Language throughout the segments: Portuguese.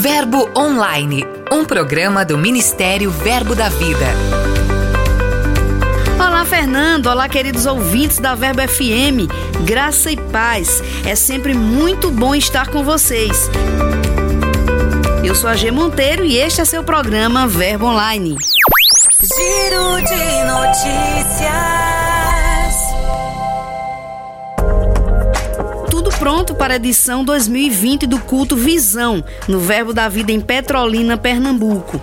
Verbo Online, um programa do Ministério Verbo da Vida. Olá, Fernando. Olá, queridos ouvintes da Verbo FM. Graça e paz. É sempre muito bom estar com vocês. Eu sou a G Monteiro e este é seu programa Verbo Online. Giro de notícias. Pronto para a edição 2020 do culto Visão, no Verbo da Vida em Petrolina, Pernambuco.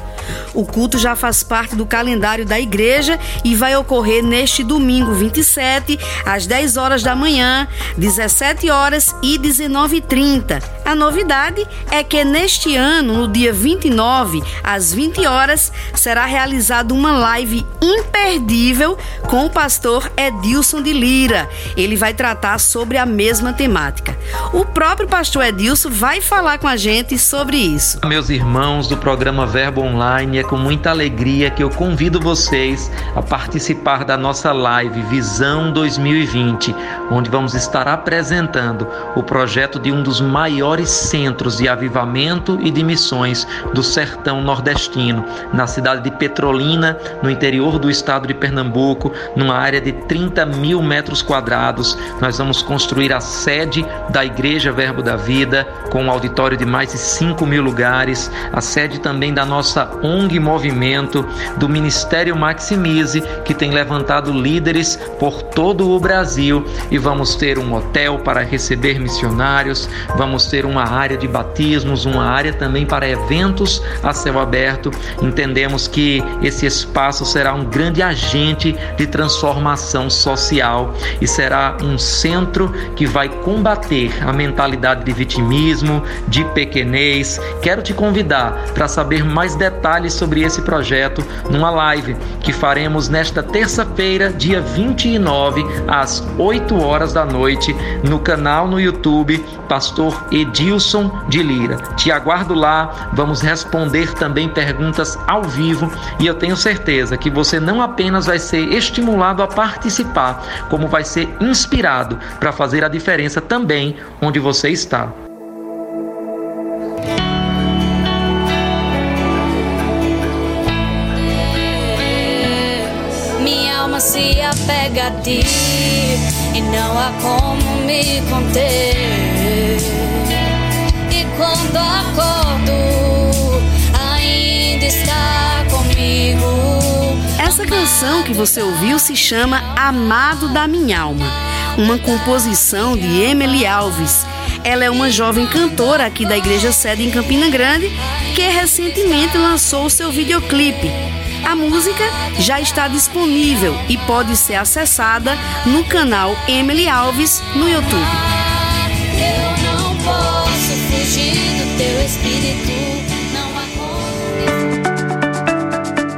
O culto já faz parte do calendário da igreja e vai ocorrer neste domingo 27, às 10 horas da manhã, 17 horas e 19h30. A novidade é que neste ano, no dia 29, às 20 horas, será realizada uma live imperdível com o pastor Edilson de Lira. Ele vai tratar sobre a mesma temática. O próprio pastor Edilson vai falar com a gente sobre isso. Meus irmãos do programa Verbo Online, é com muita alegria que eu convido vocês a participar da nossa live Visão 2020, onde vamos estar apresentando o projeto de um dos maiores centros de avivamento e de missões do sertão nordestino, na cidade de Petrolina, no interior do estado de Pernambuco, numa área de 30 mil metros quadrados. Nós vamos construir a sede da Igreja Verbo da Vida, com um auditório de mais de 5 mil lugares, a sede também da nossa ONG Movimento, do Ministério Maximize, que tem levantado líderes por todo o Brasil. E vamos ter um hotel para receber missionários, vamos ter uma área de batismos, uma área também para eventos a céu aberto. Entendemos que esse espaço será um grande agente de transformação social e será um centro que vai combater a mentalidade de vitimismo, de pequenez. Quero te convidar para saber mais detalhes sobre esse projeto numa live que faremos nesta terça-feira, dia 29, às 8 horas da noite, no canal no YouTube Pastor Edilson de Lira. Te aguardo lá, vamos responder também perguntas ao vivo e eu tenho certeza que você não apenas vai ser estimulado a participar, como vai ser inspirado para fazer a diferença também onde você está. Ti e não há como me conter. E quando acordo, ainda está comigo. Essa canção que você ouviu se chama Amado da Minha Alma, uma composição de Emily Alves. Ela é uma jovem cantora aqui da Igreja Sede em Campina Grande que recentemente lançou o seu videoclipe a música já está disponível e pode ser acessada no canal Emily Alves no YouTube.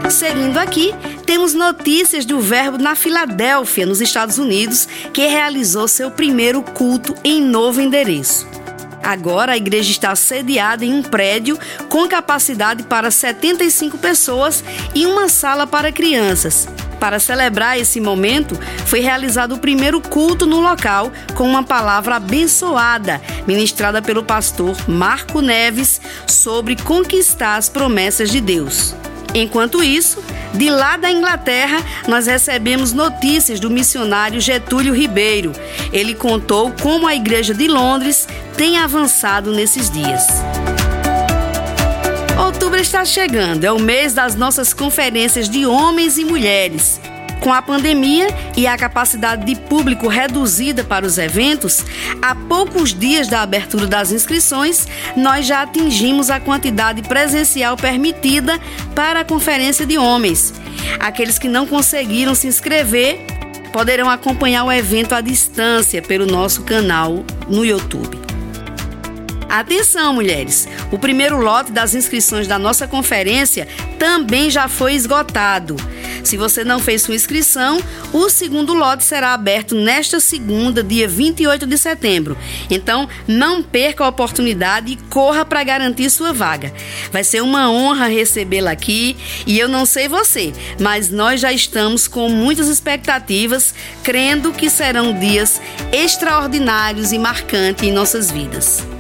Seguindo aqui, temos notícias do Verbo na Filadélfia, nos Estados Unidos, que realizou seu primeiro culto em novo endereço. Agora a igreja está sediada em um prédio com capacidade para 75 pessoas e uma sala para crianças. Para celebrar esse momento, foi realizado o primeiro culto no local com uma palavra abençoada, ministrada pelo pastor Marco Neves, sobre conquistar as promessas de Deus. Enquanto isso, de lá da Inglaterra, nós recebemos notícias do missionário Getúlio Ribeiro. Ele contou como a Igreja de Londres tem avançado nesses dias. Outubro está chegando, é o mês das nossas conferências de homens e mulheres. Com a pandemia e a capacidade de público reduzida para os eventos, há poucos dias da abertura das inscrições, nós já atingimos a quantidade presencial permitida para a conferência de homens. Aqueles que não conseguiram se inscrever poderão acompanhar o evento à distância pelo nosso canal no YouTube. Atenção, mulheres! O primeiro lote das inscrições da nossa conferência também já foi esgotado. Se você não fez sua inscrição, o segundo lote será aberto nesta segunda, dia 28 de setembro. Então, não perca a oportunidade e corra para garantir sua vaga. Vai ser uma honra recebê-la aqui e eu não sei você, mas nós já estamos com muitas expectativas, crendo que serão dias extraordinários e marcantes em nossas vidas.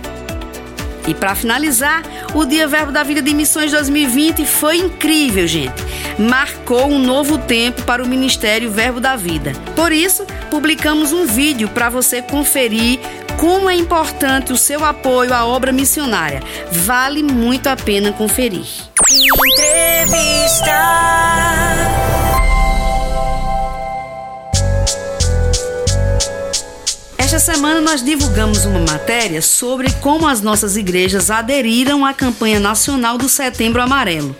E para finalizar, o Dia Verbo da Vida de Missões 2020 foi incrível, gente. Marcou um novo tempo para o Ministério Verbo da Vida. Por isso, publicamos um vídeo para você conferir como é importante o seu apoio à obra missionária. Vale muito a pena conferir. Entrevista. Esta semana nós divulgamos uma matéria sobre como as nossas igrejas aderiram à campanha nacional do Setembro Amarelo.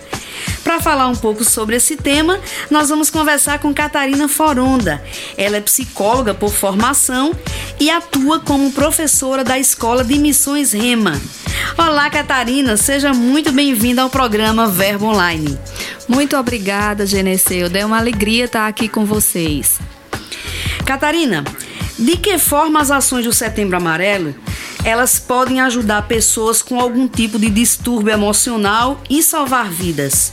Para falar um pouco sobre esse tema, nós vamos conversar com Catarina Foronda. Ela é psicóloga por formação e atua como professora da Escola de Missões Rema. Olá, Catarina, seja muito bem-vinda ao programa Verbo Online. Muito obrigada, Geneceu. É uma alegria estar aqui com vocês. Catarina, de que forma as ações do Setembro Amarelo elas podem ajudar pessoas com algum tipo de distúrbio emocional e salvar vidas?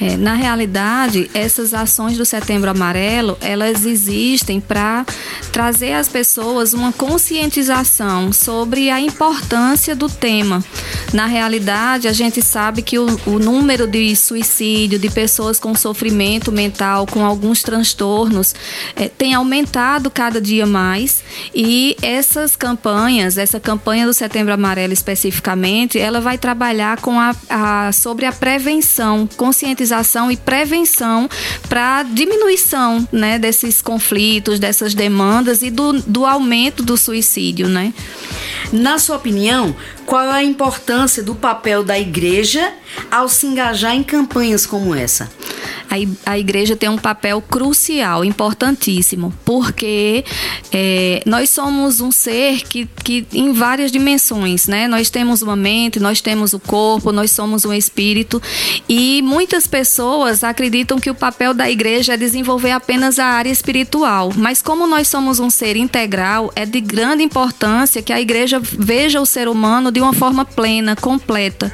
É, na realidade, essas ações do Setembro Amarelo, elas existem para trazer às pessoas uma conscientização sobre a importância do tema. Na realidade, a gente sabe que o, o número de suicídio, de pessoas com sofrimento mental, com alguns transtornos, é, tem aumentado cada dia mais e essas campanhas, essa campanha do Setembro Amarelo especificamente, ela vai trabalhar com a, a sobre a prevenção, conscientização conscientização e prevenção para diminuição né, desses conflitos, dessas demandas e do, do aumento do suicídio. Né? Na sua opinião, qual é a importância do papel da igreja ao se engajar em campanhas como essa? A, igreja tem um papel crucial, importantíssimo, porque é, nós somos um ser que, que em várias dimensões, né? Nós temos uma mente, nós temos o corpo, nós somos um espírito e muitas pessoas acreditam que o papel da igreja é desenvolver apenas a área espiritual, mas como nós somos um ser integral, é de grande importância que a igreja veja o ser humano de uma forma plena, completa.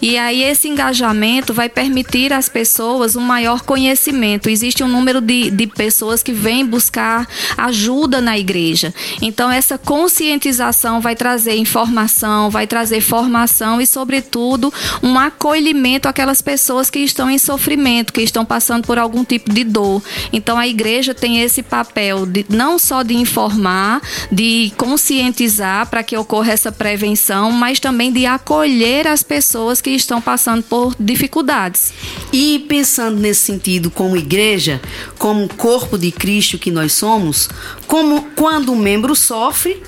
E aí esse engajamento vai permitir às pessoas um maior conhecimento. Existe um número de, de pessoas que vêm buscar ajuda na igreja. Então, essa conscientização vai trazer informação, vai trazer formação e, sobretudo, um acolhimento àquelas pessoas que estão em sofrimento, que estão passando por algum tipo de dor. Então, a igreja tem esse papel de não só de informar, de conscientizar para que ocorra essa prevenção, mas também de acolher as pessoas que estão passando por dificuldades. E pensando nesse sentido como igreja, como corpo de Cristo que nós somos, como quando um membro sofre,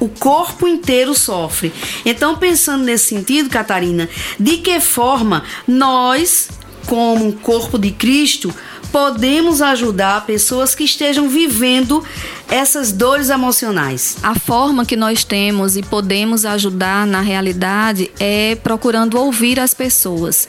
o corpo inteiro sofre. Então, pensando nesse sentido, Catarina, de que forma nós, como corpo de Cristo, podemos ajudar pessoas que estejam vivendo essas dores emocionais? A forma que nós temos e podemos ajudar na realidade é procurando ouvir as pessoas.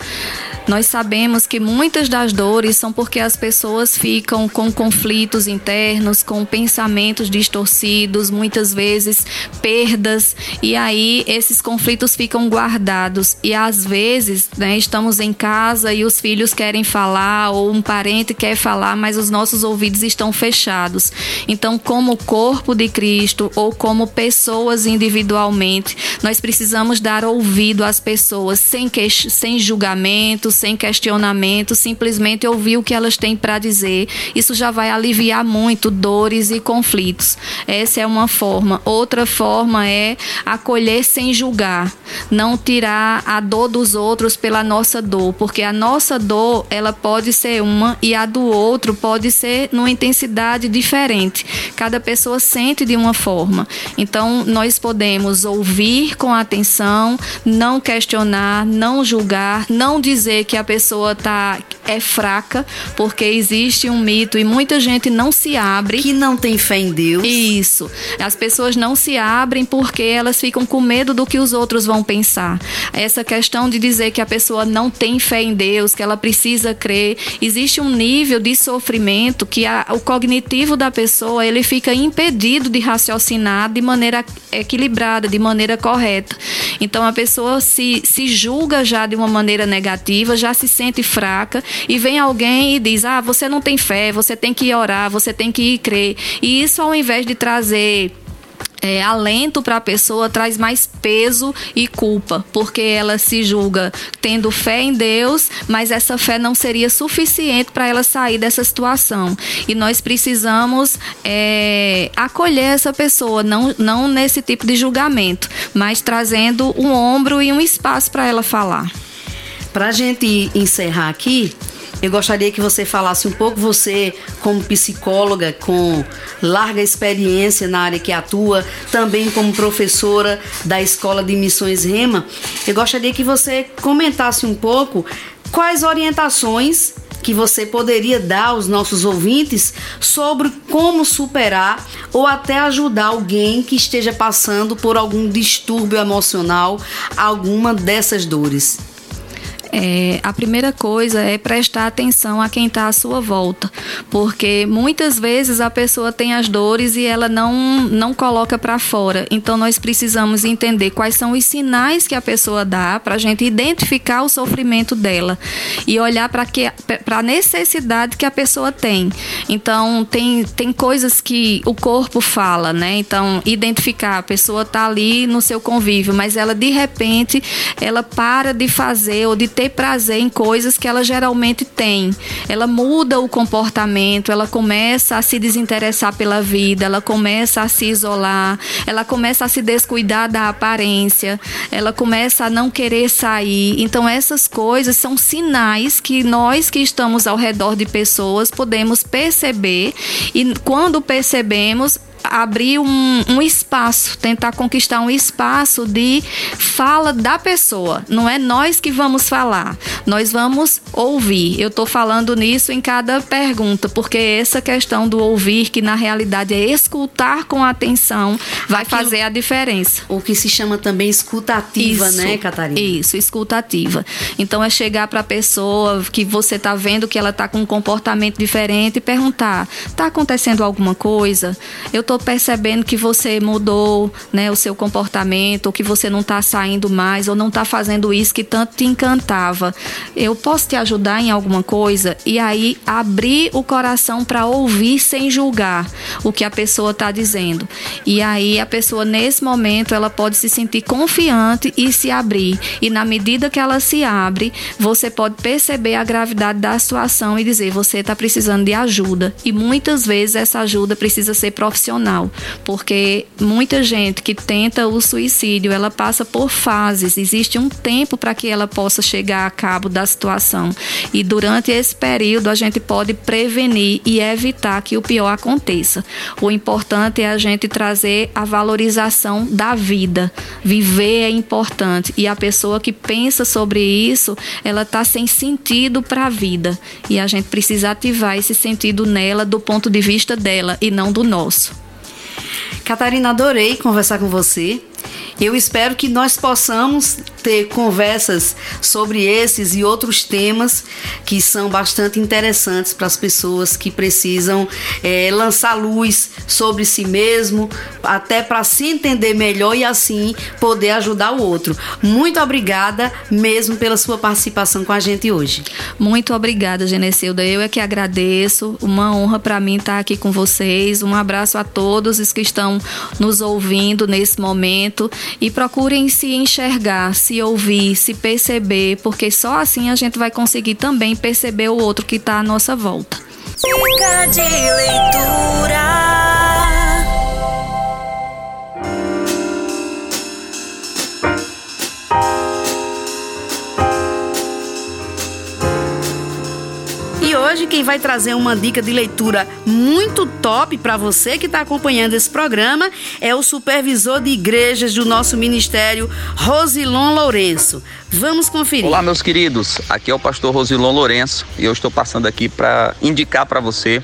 Nós sabemos que muitas das dores são porque as pessoas ficam com conflitos internos, com pensamentos distorcidos, muitas vezes perdas, e aí esses conflitos ficam guardados. E às vezes, né, estamos em casa e os filhos querem falar, ou um parente quer falar, mas os nossos ouvidos estão fechados. Então, como corpo de Cristo ou como pessoas individualmente, nós precisamos dar ouvido às pessoas sem, que, sem julgamento, sem questionamento, simplesmente ouvir o que elas têm para dizer. Isso já vai aliviar muito dores e conflitos. Essa é uma forma. Outra forma é acolher sem julgar, não tirar a dor dos outros pela nossa dor, porque a nossa dor ela pode ser uma e a do outro pode ser numa intensidade diferente. Cada pessoa sente de uma forma. Então nós podemos ouvir com atenção, não questionar, não julgar, não dizer que a pessoa tá é fraca, porque existe um mito e muita gente não se abre. Que não tem fé em Deus. Isso. As pessoas não se abrem porque elas ficam com medo do que os outros vão pensar. Essa questão de dizer que a pessoa não tem fé em Deus, que ela precisa crer, existe um nível de sofrimento que a, o cognitivo da pessoa ele fica impedido de raciocinar de maneira equilibrada, de maneira correta. Então a pessoa se, se julga já de uma maneira negativa, já se sente fraca e vem alguém e diz: Ah, você não tem fé, você tem que orar, você tem que crer. E isso, ao invés de trazer é, alento para a pessoa traz mais peso e culpa, porque ela se julga tendo fé em Deus, mas essa fé não seria suficiente para ela sair dessa situação. E nós precisamos é, acolher essa pessoa, não, não nesse tipo de julgamento, mas trazendo um ombro e um espaço para ela falar. Para a gente encerrar aqui, eu gostaria que você falasse um pouco, você, como psicóloga com larga experiência na área que atua, também como professora da Escola de Missões Rema, eu gostaria que você comentasse um pouco quais orientações que você poderia dar aos nossos ouvintes sobre como superar ou até ajudar alguém que esteja passando por algum distúrbio emocional, alguma dessas dores. É, a primeira coisa é prestar atenção a quem está à sua volta, porque muitas vezes a pessoa tem as dores e ela não, não coloca para fora. Então nós precisamos entender quais são os sinais que a pessoa dá para a gente identificar o sofrimento dela e olhar para a necessidade que a pessoa tem. Então tem, tem coisas que o corpo fala, né? Então identificar a pessoa está ali no seu convívio, mas ela de repente ela para de fazer ou de ter ter prazer em coisas que ela geralmente tem. Ela muda o comportamento, ela começa a se desinteressar pela vida, ela começa a se isolar, ela começa a se descuidar da aparência, ela começa a não querer sair. Então, essas coisas são sinais que nós que estamos ao redor de pessoas podemos perceber e quando percebemos, abrir um, um espaço, tentar conquistar um espaço de fala da pessoa. Não é nós que vamos falar, nós vamos ouvir. Eu estou falando nisso em cada pergunta, porque essa questão do ouvir, que na realidade é escutar com atenção, vai Aquilo, fazer a diferença. O que se chama também escutativa, isso, né, Catarina? Isso, escutativa. Então é chegar para a pessoa que você está vendo que ela está com um comportamento diferente e perguntar: está acontecendo alguma coisa? Eu estou percebendo que você mudou, né, o seu comportamento, ou que você não está saindo mais, ou não está fazendo isso que tanto te encantava. Eu posso te ajudar em alguma coisa? E aí abrir o coração para ouvir sem julgar o que a pessoa está dizendo. E aí a pessoa nesse momento ela pode se sentir confiante e se abrir. E na medida que ela se abre, você pode perceber a gravidade da situação e dizer você está precisando de ajuda. E muitas vezes essa ajuda precisa ser profissional porque muita gente que tenta o suicídio, ela passa por fases, existe um tempo para que ela possa chegar a cabo da situação. E durante esse período a gente pode prevenir e evitar que o pior aconteça. O importante é a gente trazer a valorização da vida. Viver é importante e a pessoa que pensa sobre isso, ela está sem sentido para a vida e a gente precisa ativar esse sentido nela do ponto de vista dela e não do nosso. Catarina, adorei conversar com você. Eu espero que nós possamos ter conversas sobre esses e outros temas que são bastante interessantes para as pessoas que precisam é, lançar luz sobre si mesmo, até para se entender melhor e assim poder ajudar o outro. Muito obrigada mesmo pela sua participação com a gente hoje. Muito obrigada, Genecilda. Eu é que agradeço. Uma honra para mim estar aqui com vocês. Um abraço a todos os que estão nos ouvindo nesse momento e procurem se enxergar, se se ouvir, se perceber, porque só assim a gente vai conseguir também perceber o outro que está à nossa volta. De leitura. Hoje quem vai trazer uma dica de leitura muito top para você que está acompanhando esse programa é o supervisor de igrejas do nosso ministério, Rosilon Lourenço. Vamos conferir. Olá, meus queridos. Aqui é o pastor Rosilon Lourenço e eu estou passando aqui para indicar para você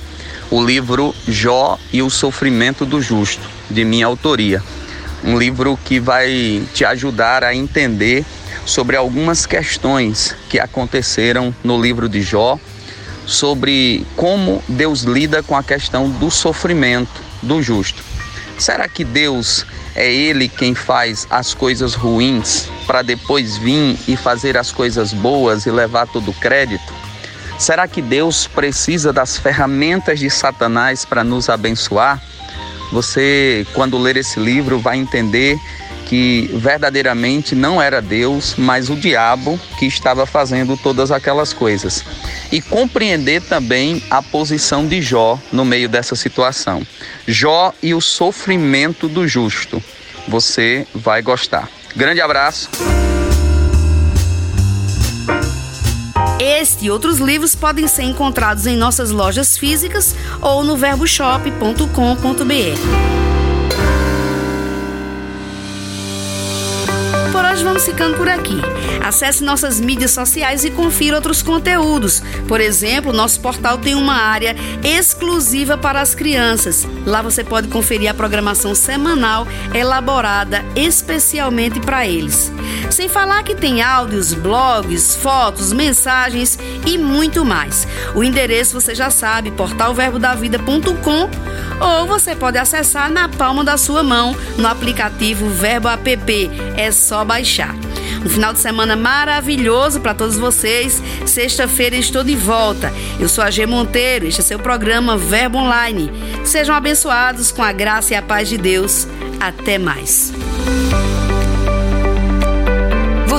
o livro Jó e o Sofrimento do Justo, de minha autoria. Um livro que vai te ajudar a entender sobre algumas questões que aconteceram no livro de Jó sobre como Deus lida com a questão do sofrimento do justo. Será que Deus é Ele quem faz as coisas ruins para depois vir e fazer as coisas boas e levar todo o crédito? Será que Deus precisa das ferramentas de Satanás para nos abençoar? Você, quando ler esse livro, vai entender que verdadeiramente não era Deus, mas o diabo que estava fazendo todas aquelas coisas. E compreender também a posição de Jó no meio dessa situação. Jó e o sofrimento do justo. Você vai gostar. Grande abraço. Este e outros livros podem ser encontrados em nossas lojas físicas ou no verboshop.com.br. hoje vamos ficando por aqui. Acesse nossas mídias sociais e confira outros conteúdos. Por exemplo, nosso portal tem uma área exclusiva para as crianças. Lá você pode conferir a programação semanal elaborada especialmente para eles. Sem falar que tem áudios, blogs, fotos, mensagens e muito mais. O endereço você já sabe, portalverbodavida.com ou você pode acessar na palma da sua mão no aplicativo Verbo App. É só baixar. Um final de semana maravilhoso para todos vocês. Sexta-feira estou de volta. Eu sou a G Monteiro. Este é seu programa Verbo Online. Sejam abençoados com a graça e a paz de Deus. Até mais.